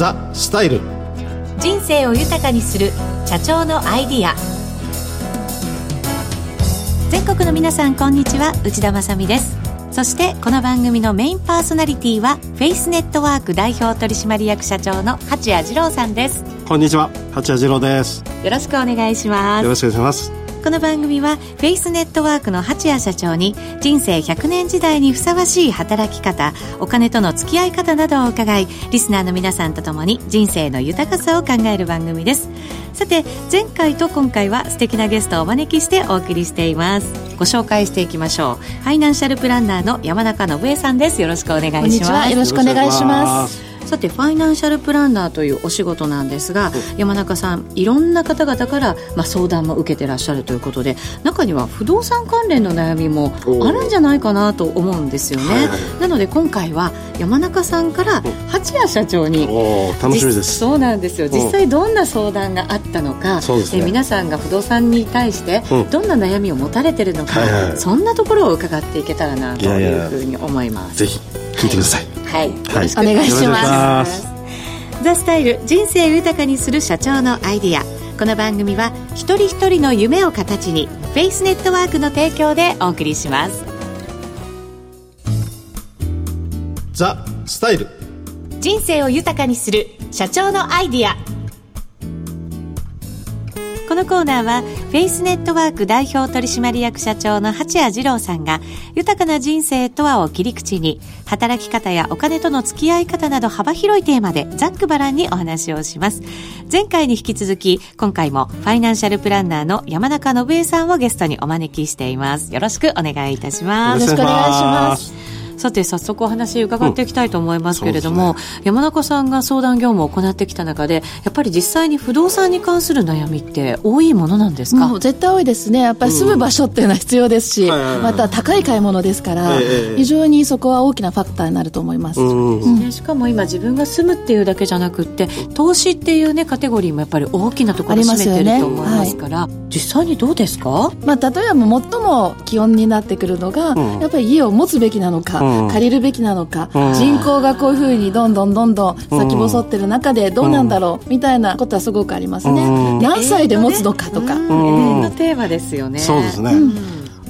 ザ・スタイル。人生を豊かにする社長のアイディア。全国の皆さんこんにちは。内田まさです。そしてこの番組のメインパーソナリティはフェイスネットワーク代表取締役社長の八谷二郎さんです。こんにちは。八谷二郎です。よろしくお願いします。よろしくお願いしますこの番組はフェイスネットワークの八谷社長に人生100年時代にふさわしい働き方お金との付き合い方などを伺いリスナーの皆さんと共に人生の豊かさを考える番組です。さて前回と今回は素敵なゲストをお招きしてお送りしています。ご紹介していきましょう。ファイナンシャルプランナーの山中信恵さんです。よろしくお願いします。よろしくお願いします。さてファイナンシャルプランナーというお仕事なんですが、山中さんいろんな方々から、まあ、相談も受けてらっしゃるということで中には不動産関連の悩みもあるんじゃないかなと思うんですよね、はいはい、なので今回は山中さんから八谷社長に楽しみです。そうなんですよ。実際どんな相談があったのか、ね、皆さんが不動産に対してどんな悩みを持たれてるのか、はいはい、そんなところを伺っていけたらなというふうに思います。ぜひ聞いてくださいはい、よろしくお願いします。ザ・スタイル人生豊かにする社長のアイディア。この番組は一人一人の夢を形にフェイスネットワークの提供でお送りします。ザ・スタイル。人生を豊かにする社長のアイディア。このコーナーはフェイスネットワーク代表取締役社長の八谷二郎さんが豊かな人生とはを切り口に働き方やお金との付き合い方など幅広いテーマでざっくばらんにお話をします。前回に引き続き今回もファイナンシャルプランナーの山中信江さんをゲストにお招きしています。よろしくお願いいたします。よろしくお願いします。さて早速お話伺っていきたいと思いますけれども、うん。ね、山中さんが相談業務を行ってきた中でやっぱり実際に不動産に関する悩みって多いものなんですか？もう絶対多いですね。やっぱり住む場所っていうのは必要ですし、うん、また高い買い物ですから、非常にそこは大きなファクターになると思います、うん、しかも今自分が住むっていうだけじゃなくて投資っていうねカテゴリーもやっぱり大きなところを占めてると思いますから、ねはい、実際にどうですか、まあ、例えば最も基本になってくるのが、やっぱり家を持つべきなのか、借りるべきなのか、人口がこういうふうにどんどんどんどん先細ってる中でどうなんだろう、みたいなことはすごくありますね、何歳で持つのかとか、永遠のテーマですよね。そうですね、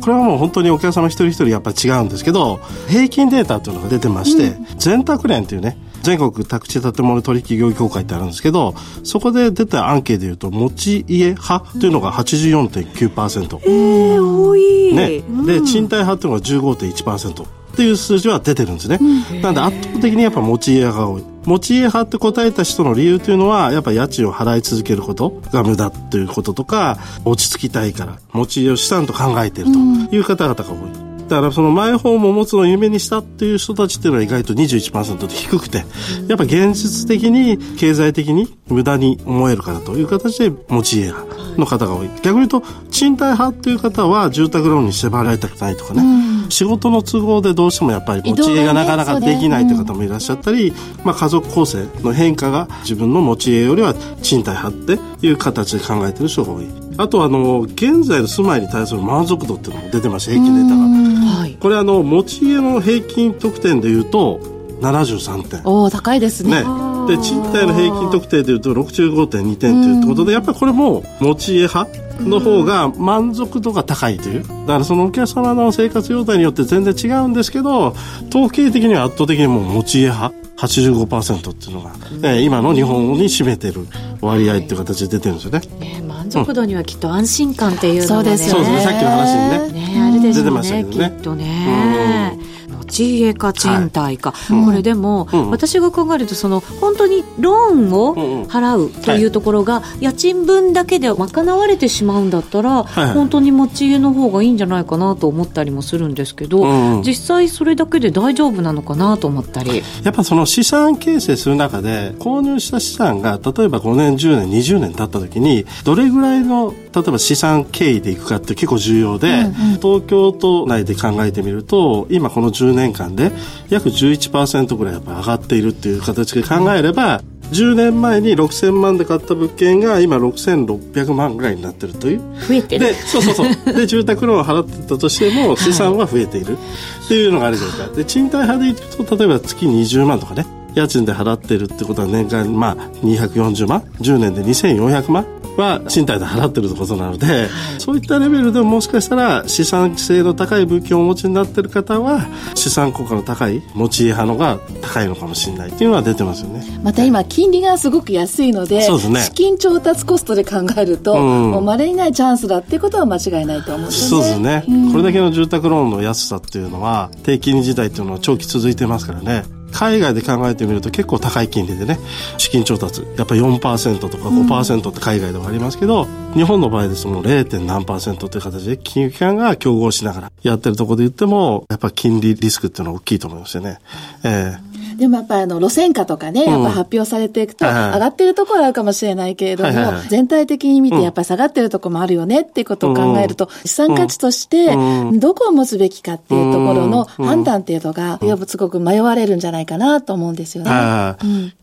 これはもう本当にお客様一人一人やっぱり違うんですけど平均データというのが出てまして、全宅連というね全国宅地建物取引業協会ってあるんですけどそこで出たアンケートでいうと持ち家派というのが84.9%、えー、多い、ね、で賃貸派というのが15.1%っていう数字は出てるんですね、なので圧倒的にやっぱ持ち家が多い。持ち家派って答えた人の理由というのはやっぱ家賃を払い続けることが無駄ということとか落ち着きたいから持ち家を資産と考えているという方々が多い、だからそのマイホームを持つのを夢にしたっていう人たちっていうのは意外と21%で低くて、やっぱ現実的に経済的に無駄に思えるからという形で持ち家派の方が多い。逆に言うと賃貸派っていう方は住宅ローンに縛られたくないとかね、うん、仕事の都合でどうしてもやっぱり持ち家がなかなかできないという方もいらっしゃったり、まあ家族構成の変化が自分の持ち家よりは賃貸派っていう形で考えてる人が多い。あとあの現在の住まいに対する満足度っていうのも出てました平均データが、はい、これあの持ち家の平均得点でいうと73点。おお高いですね。ねで賃貸の平均得点でいうと65.2点ということでやっぱりこれも持ち家派の方が満足度が高いという。だからそのお客様の生活様態によって全然違うんですけど統計的には圧倒的にもう持ち家派85%っていうのが、えー、今の日本に占めてる割合っていう形で出てるんですよね。ね満足度にはきっと安心感っていうのが、ね、そうですね。さっきの話にね。ねあるでしょうね。出てましたけどね。きっとね。地家か賃貸か、はい、これでも、うん、私が考えるとその本当にローンを払うというところが、家賃分だけで賄われてしまうんだったら、はい、本当に持ち家の方がいいんじゃないかなと思ったりもするんですけど、うん、実際それだけで大丈夫なのかなと思ったり。やっぱその資産形成する中で購入した資産が例えば5年10年20年経った時にどれぐらいの例えば資産経緯でいくかって結構重要で、うんうん、東京都内で考えてみると今この10年間で約11%ぐらいやっぱ上がっているっていう形で考えれば、10年前に6000万で買った物件が今6600万ぐらいになってるという。増えてる。でそうそうそう。で住宅ローンを払ってたとしても資産は増えているっていうのがあるじゃないですかで賃貸派でいくと例えば月20万とかね家賃で払ってるってことは年間まあ240万？10年で2400万？は賃貸で払ってることなので、はい、そういったレベルでももしかしたら資産性の高い物件をお持ちになってる方は資産効果の高い持ち家派のが高いのかもしれないっていうのは出てますよね。また今金利がすごく安いのでね、資金調達コストで考えると、うん、もう稀にないチャンスだっていうことは間違いないと思うんですね。そうですね、うん、これだけの住宅ローンの安さっていうのは低金利時代っていうのは長期続いてますからね海外で考えてみると結構高い金利でね資金調達やっぱり4%とか5%って海外ではありますけど、うん、日本の場合ですともう 0. 何という形で金融機関が競合しながらやってるところで言ってもやっぱ金利リスクっていうのは大きいと思いますよね。えーでもやっぱりあの路線価とかね、やっぱ発表されていくと、上がってるところあるかもしれないけれども、全体的に見てやっぱり下がってるところもあるよねっていうことを考えると、資産価値としてどこを持つべきかっていうところの判断っていうのが、すごく迷われるんじゃないかなと思うんですよね。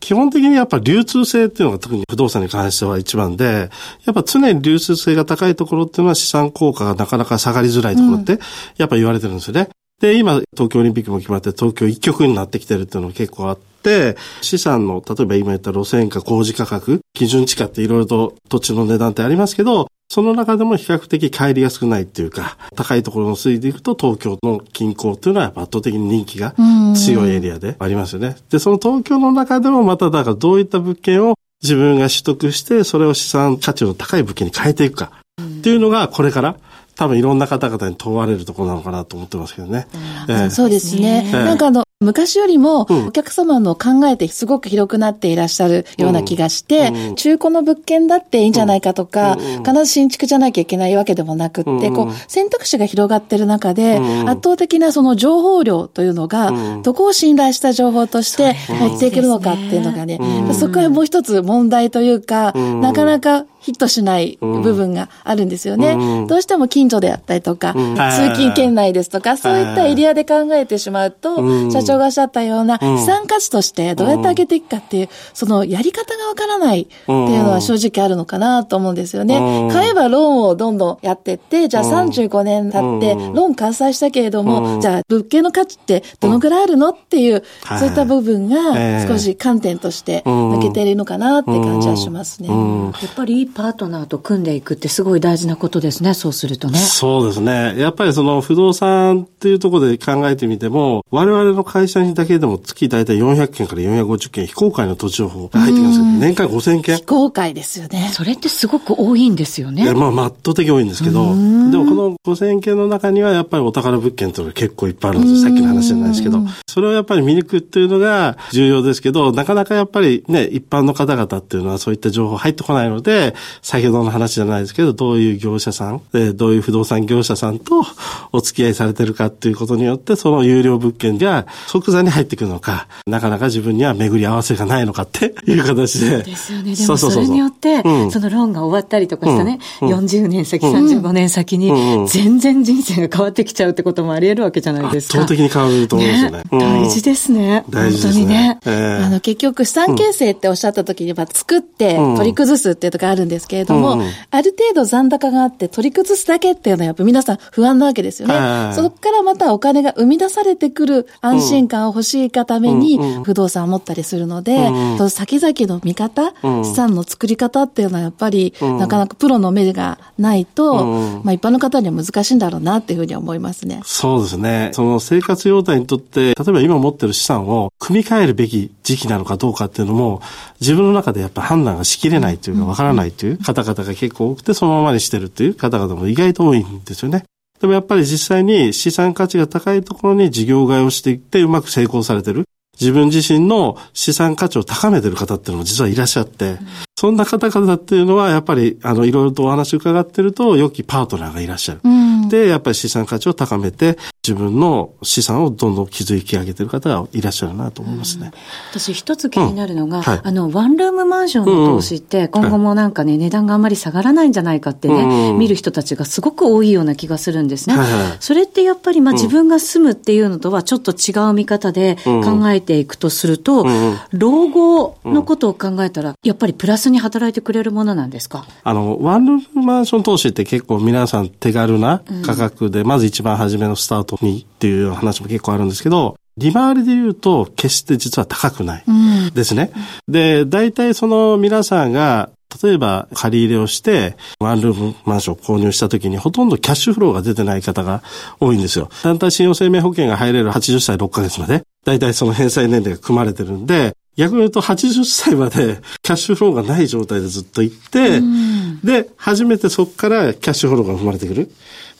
基本的にやっぱ流通性っていうのが特に不動産に関しては一番で、やっぱ常に流通性が高いところっていうのは資産効果がなかなか下がりづらいところって、やっぱ言われてるんですよね。で、今、東京オリンピックも決まって東京一極になってきてるっていうのが結構あって、資産の、例えば今言った路線価、工事価格、基準地価っていろいろと土地の値段ってありますけど、その中でも比較的帰りが少ないっていうか、高いところの推移でいくと東京の近郊っていうのは圧倒的に人気が強いエリアでありますよね。で、その東京の中でもまただからどういった物件を自分が取得して、それを資産価値の高い物件に変えていくかっていうのがこれから多分いろんな方々に問われるところなのかなと思ってますけどね。えー、そうですね。なんかあの、昔よりもお客様の考えてすごく広くなっていらっしゃるような気がして、うん、中古の物件だっていいんじゃないかとか、うん、必ず新築じゃなきゃいけないわけでもなくって、うん、こう選択肢が広がってる中で、圧倒的なその情報量というのが、どこを信頼した情報として持っていけるのかっていうのがね、そこはもう一つ問題というか、なかなかヒットしない部分があるんですよね。うん、どうしても近所であったりとか、うん、通勤圏内ですとか、そういったエリアで考えてしまうと、社長がおっしゃったような資産価値としてどうやって上げていくかっていう、そのやり方がわからないっていうのは正直あるのかなと思うんですよね。買えばローンをどんどんやってって、じゃあ35年経ってローン完済したけれども、じゃあ物件の価値ってどのぐらいあるのっていう、そういった部分が少し観点として抜けているのかなって感じはしますね。やっぱりパートナーと組んでいくってすごい大事なことですね、そうするとね。そうですね。やっぱりその不動産っていうところで考えてみても、我々の会社にだけでも月大体400件から450件非公開の土地情報が入ってきますけど、年間5000件。非公開ですよね。それってすごく多いんですよね。いや、まあ、圧倒的多いんですけど、でもこの5000件の中にはやっぱりお宝物件というのが結構いっぱいあるんですよ。さっきの話じゃないですけど。それをやっぱり見抜くっていうのが重要ですけど、なかなかやっぱりね、一般の方々っていうのはそういった情報入ってこないので、先ほどの話じゃないですけど、どういう業者さん、どういう不動産業者さんとお付き合いされてるかっていうことによって、その有料物件が即座に入ってくるのか、なかなか自分には巡り合わせがないのかっていう形で。ですよね。でもそれによって、そのローンが終わったりとかしたね、うん、40年先、35年先に、全然人生が変わってきちゃうってこともあり得るわけじゃないですか。圧倒的に変わると思うんですよね。大事ですね。大事ですね。あの、結局、資産形成っておっしゃった時には、作って取り崩すっていうとこあるんですけれども、ある程度残高があって取り崩すだけっていうのはやっぱ皆さん不安なわけですよね。そこからまたお金が生み出されてくる安心感を欲しいがために不動産を持ったりするので、その先々の見方、資産の作り方っていうのはやっぱりなかなかプロの目がないと、まあ一般の方には難しいんだろうなっていうふうに思いますね。そうですね。その生活用態にとって、例えば今持ってる資産を組み替えるべき時期なのかどうかっていうのも、自分の中でやっぱ判断がしきれないというか、わからないという方々が結構多くて、そのままにしてるっていう方々も意外と多いんですよね。でもやっぱり実際に資産価値が高いところに事業買いをしていってうまく成功されてる。自分自身の資産価値を高めてる方っていうのも実はいらっしゃって、うん、そんな方々っていうのはやっぱりあのいろいろとお話伺ってると良きパートナーがいらっしゃる。うん、で、やっぱり資産価値を高めて自分の資産をどんどん築き上げてる方がいらっしゃるなと思いますね。うん、私一つ気になるのが、うん。はい、あの、ワンルームマンションの投資って今後もなんかね、うん、値段があんまり下がらないんじゃないかってね、見る人たちがすごく多いような気がするんですね。はいはい、それってやっぱりまあ自分が住むっていうのとはちょっと違う見方で考えていくとすると、老後のことを考えたら、やっぱりプラスに働いてくれるものなんですか？あの、ワンルームマンション投資って結構皆さん手軽な価格で、まず一番初めのスタートにっていう話も結構あるんですけど、利回りで言うと、決して実は高くない。ですね。で、大体その皆さんが、例えば借り入れをして、ワンルームマンションを購入した時にほとんどキャッシュフローが出てない方が多いんですよ。団体信用生命保険が入れる80歳6ヶ月まで、大体その返済年齢が組まれてるんで、逆に言うと80歳まで キャッシュフローがない状態でずっと行って、で、初めてそこからキャッシュフローが生まれてくる。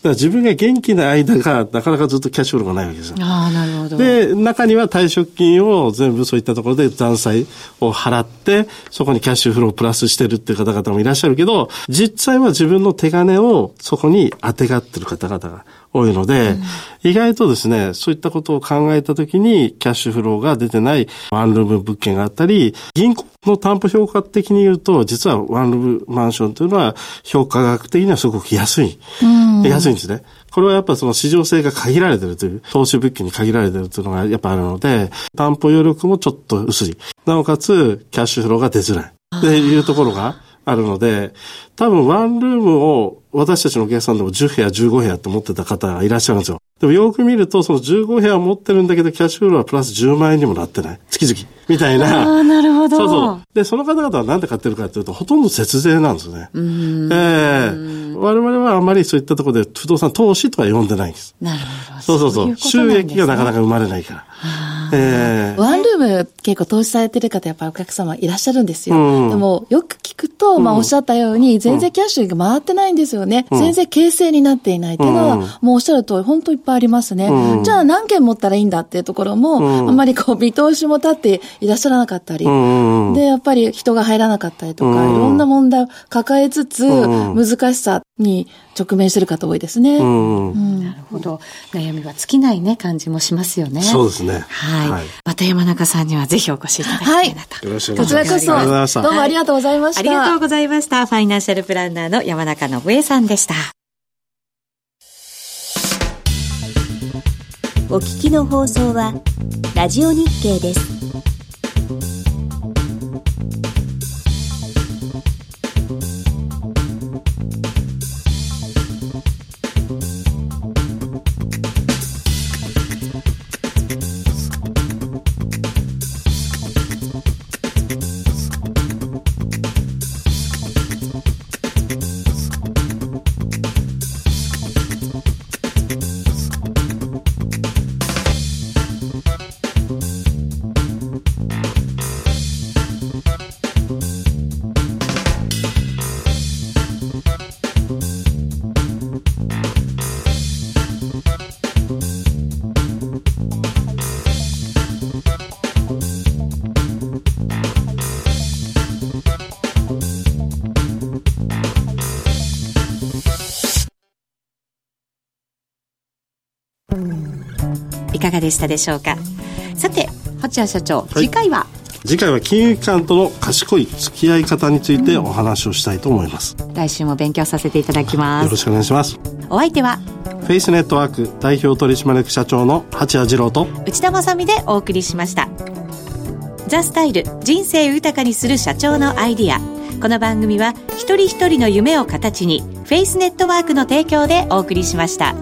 から自分が元気な間がなかなかずっとキャッシュフローがないわけですよ。ああ、なるほど。で、中には退職金を全部そういったところで残債を払って、そこにキャッシュフローをプラスしてるっていう方々もいらっしゃるけど、実際は自分の手金をそこに当てがってる方々が多いので、うん、意外とですね、そういったことを考えたときに、キャッシュフローが出てないワンルーム物件があったり、銀行の担保評価的に言うと、実はワンルームマンションというのは、評価額的にはすごく安い。うん、安いんですね。これはやっぱその市場性が限られてるという、投資物件に限られてるというのがやっぱあるので、担保余力もちょっと薄い。なおかつ、キャッシュフローが出づらい。っていうところがあるので、多分ワンルームを私たちのお客さんでも10部屋、15部屋って持ってた方がいらっしゃるんですよ。でもよく見ると、その15部屋持ってるんだけど、キャッシュフローはプラス10万円にもなってない。月々。みたいな。ああ、なるほど。そうそう。で、その方々は何で買ってるかというと、ほとんど節税なんですね。ええー、我々はあまりそういったところで不動産投資とは呼んでないんです。なるほど。そうそうそう。ううね、収益がなかなか生まれないから。えー、ワンルーム結構投資されてる方やっぱりお客様いらっしゃるんですよ。うん、でもよく聞くと、まあおっしゃったように、全然キャッシュが回ってないんですよね。うん、全然形成になっていないっていうのは、もうおっしゃる通り、本当いっぱいありますね。じゃあ何件持ったらいいんだっていうところも、あんまりこう見通しも立っていらっしゃらなかったり、で、やっぱり人が入らなかったりとか、いろんな問題を抱えつつ、難しさに直面してる方多いですね。なるほど。悩みは尽きないね、感じもしますよね。そうですね。はい。はい、また山中さんにはぜひお越しいただきたいなと。よろしくお願いします。こちらこそ、どうもありがとうございました。ありがとうございました。ファイナンシャルプランナーの山中信江さんでした。お聞きの放送は、ラジオ日経です。かがでしたでしょうか？さて八谷社長、はい、次回は？次回は金融機関との賢い付き合い方についてお話をしたいと思います、うん、来週も勉強させていただきます。よろしくお願いします。お相手は？フェイスネットワーク代表取締役社長の八谷二郎と内田まさでお送りしました。ザ・スタイル人生豊かにする社長のアイディア。この番組は一人一人の夢を形にフェイスネットワークの提供でお送りしました。